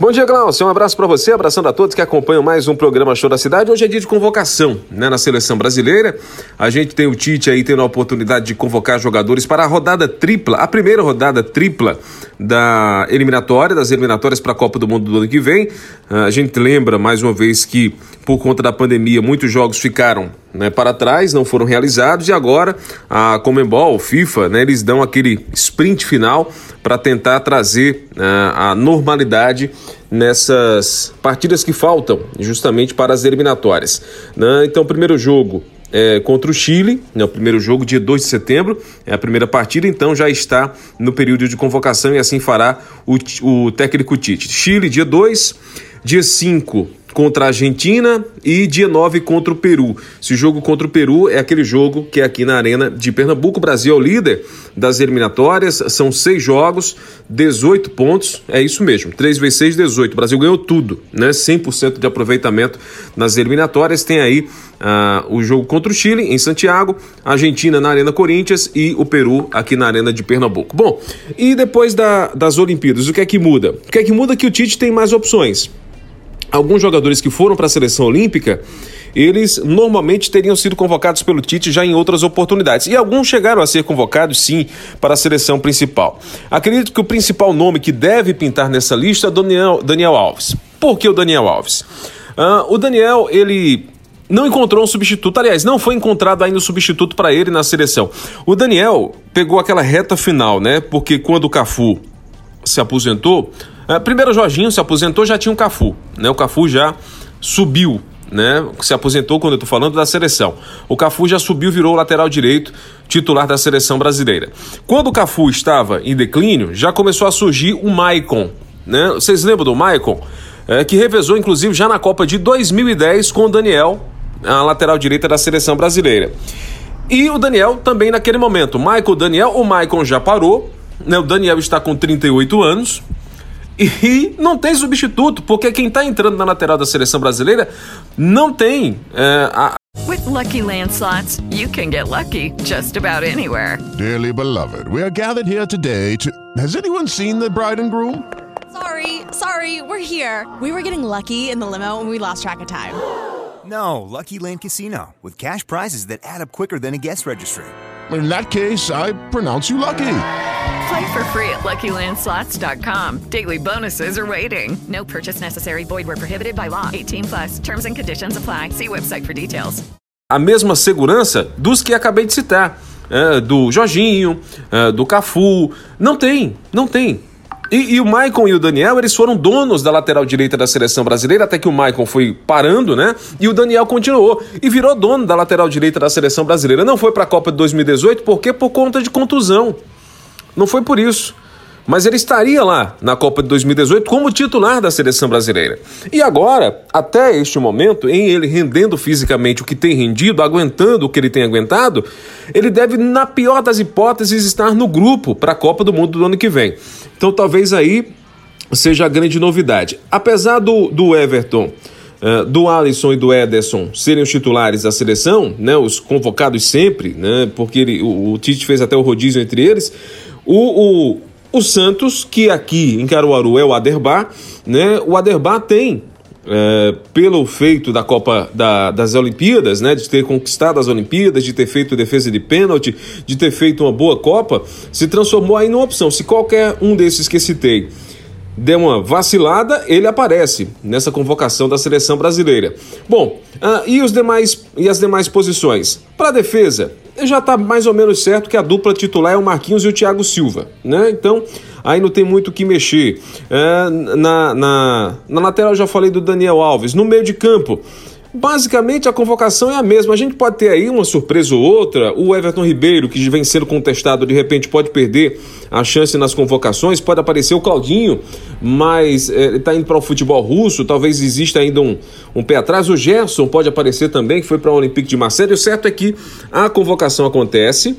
Bom dia, Glaucio. Um abraço para você, abraçando a todos que acompanham mais um programa Show da Cidade. Hoje é dia de convocação né, na seleção brasileira. A gente tem o Tite aí tendo a oportunidade de convocar jogadores para a rodada tripla, a primeira rodada tripla da eliminatória, das eliminatórias para a Copa do Mundo do ano que vem. A gente lembra mais uma vez que, por conta da pandemia, muitos jogos ficaram né, para trás, não foram realizados e agora a Comembol, FIFA, né, eles dão aquele sprint final para tentar trazer uh, a normalidade nessas partidas que faltam justamente para as eliminatórias. Né? Então, primeiro jogo é, contra o Chile, né, o primeiro jogo, dia 2 de setembro, é a primeira partida, então já está no período de convocação e assim fará o, o técnico Tite. Chile, dia 2, dia 5, contra a Argentina e dia 9 contra o Peru. Esse jogo contra o Peru é aquele jogo que é aqui na Arena de Pernambuco. O Brasil é o líder das eliminatórias, são seis jogos, 18 pontos, é isso mesmo, 3 vezes 6, 18. O Brasil ganhou tudo, né? 100% de aproveitamento nas eliminatórias. Tem aí uh, o jogo contra o Chile em Santiago, a Argentina na Arena Corinthians e o Peru aqui na Arena de Pernambuco. Bom, e depois da, das Olimpíadas, o que é que muda? O que é que muda é que o Tite tem mais opções alguns jogadores que foram para a seleção olímpica, eles normalmente teriam sido convocados pelo Tite já em outras oportunidades. E alguns chegaram a ser convocados, sim, para a seleção principal. Acredito que o principal nome que deve pintar nessa lista é Daniel, Daniel Alves. Por que o Daniel Alves? Uh, o Daniel, ele não encontrou um substituto. Aliás, não foi encontrado ainda um substituto para ele na seleção. O Daniel pegou aquela reta final, né? Porque quando o Cafu se aposentou, primeiro o Jorginho se aposentou, já tinha o Cafu, né? O Cafu já subiu, né? Se aposentou quando eu tô falando da seleção. O Cafu já subiu, virou lateral direito, titular da seleção brasileira. Quando o Cafu estava em declínio, já começou a surgir o Maicon, né? Vocês lembram do Maicon? É, que revezou inclusive já na Copa de 2010 com o Daniel, a lateral direita da seleção brasileira. E o Daniel também naquele momento. Michael Daniel, o Maicon já parou, né? O Daniel está com 38 anos, e não tem substituto, porque quem está entrando na lateral da seleção brasileira não tem é, a... With lucky landslots, you can get lucky just about anywhere. Dearly beloved, we are gathered here today to. Has anyone seen the bride and groom? Sorry, sorry, we're here. We were getting lucky in the limo and we lost track of time. No, Lucky Land Casino, with cash prizes that add up quicker than a guest registry. In that case, I pronounce you lucky. Play for free at LuckyLandSlots.com. Daily bonuses are waiting. No purchase necessary. Void where prohibited by law. 18 plus. Terms and conditions apply. See website for details. A mesma segurança dos que acabei de citar. É, do Jorginho, é, do Cafu. Não tem, não tem. E, e, o Maicon e o Daniel, eles foram donos da lateral direita da seleção brasileira, até que o Maicon foi parando, né? E o Daniel continuou e virou dono da lateral direita da seleção brasileira. Não foi para a Copa de 2018, porque por conta de contusão. Não foi por isso. Mas ele estaria lá na Copa de 2018 como titular da seleção brasileira. E agora, até este momento, em ele rendendo fisicamente o que tem rendido, aguentando o que ele tem aguentado, ele deve, na pior das hipóteses, estar no grupo para a Copa do Mundo do ano que vem. Então talvez aí seja a grande novidade. Apesar do, do Everton. Uh, do Alisson e do Ederson serem os titulares da seleção, né, os convocados sempre, né, porque ele, o, o Tite fez até o rodízio entre eles, o, o, o Santos, que aqui em Caruaru é o Aderbar, né, o Aderbar tem é, pelo feito da Copa da, das Olimpíadas, né, de ter conquistado as Olimpíadas, de ter feito defesa de pênalti, de ter feito uma boa Copa, se transformou aí numa opção. Se qualquer um desses que citei der uma vacilada, ele aparece nessa convocação da seleção brasileira. Bom, uh, e, os demais, e as demais posições? Para defesa, já está mais ou menos certo que a dupla titular é o Marquinhos e o Thiago Silva, né? Então, aí não tem muito o que mexer. É, na, na, na lateral já falei do Daniel Alves. No meio de campo, Basicamente a convocação é a mesma. A gente pode ter aí uma surpresa ou outra. O Everton Ribeiro, que vem sendo contestado, de repente pode perder a chance nas convocações. Pode aparecer o Claudinho, mas é, ele está indo para o futebol russo. Talvez exista ainda um, um pé atrás. O Gerson pode aparecer também, que foi para o Olympique de Marseille. O certo é que a convocação acontece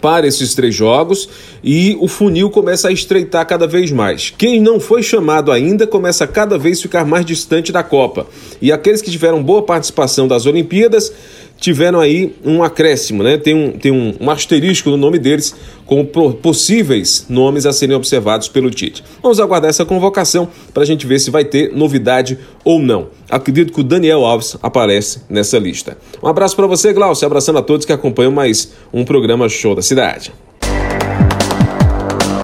para esses três jogos e o funil começa a estreitar cada vez mais. Quem não foi chamado ainda começa a cada vez ficar mais distante da Copa. E aqueles que tiveram boa participação das Olimpíadas tiveram aí um acréscimo, né? Tem um, tem um, um asterisco no nome deles como possíveis nomes a serem observados pelo Tite. Vamos aguardar essa convocação para a gente ver se vai ter novidade ou não. Acredito que o Daniel Alves aparece nessa lista. Um abraço para você, Glaucio, abraçando a todos que acompanham mais um programa Show da Cidade.